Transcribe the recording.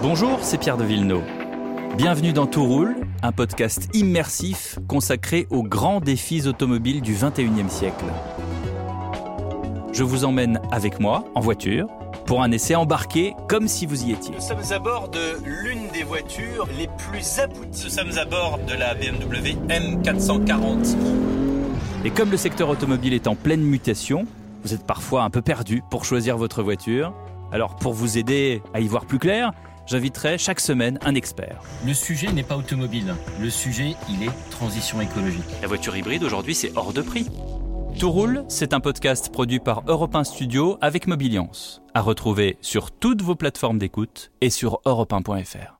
Bonjour, c'est Pierre de Villeneuve. Bienvenue dans Tout roule, un podcast immersif consacré aux grands défis automobiles du 21e siècle. Je vous emmène avec moi, en voiture, pour un essai embarqué comme si vous y étiez. Nous sommes à bord de l'une des voitures les plus abouties. Nous sommes à bord de la BMW M440. Et comme le secteur automobile est en pleine mutation, vous êtes parfois un peu perdu pour choisir votre voiture. Alors pour vous aider à y voir plus clair, j'inviterai chaque semaine un expert. Le sujet n'est pas automobile. Le sujet, il est transition écologique. La voiture hybride aujourd'hui, c'est hors de prix. Tout roule, c'est un podcast produit par Europe 1 Studio avec Mobiliance, à retrouver sur toutes vos plateformes d'écoute et sur europe1.fr.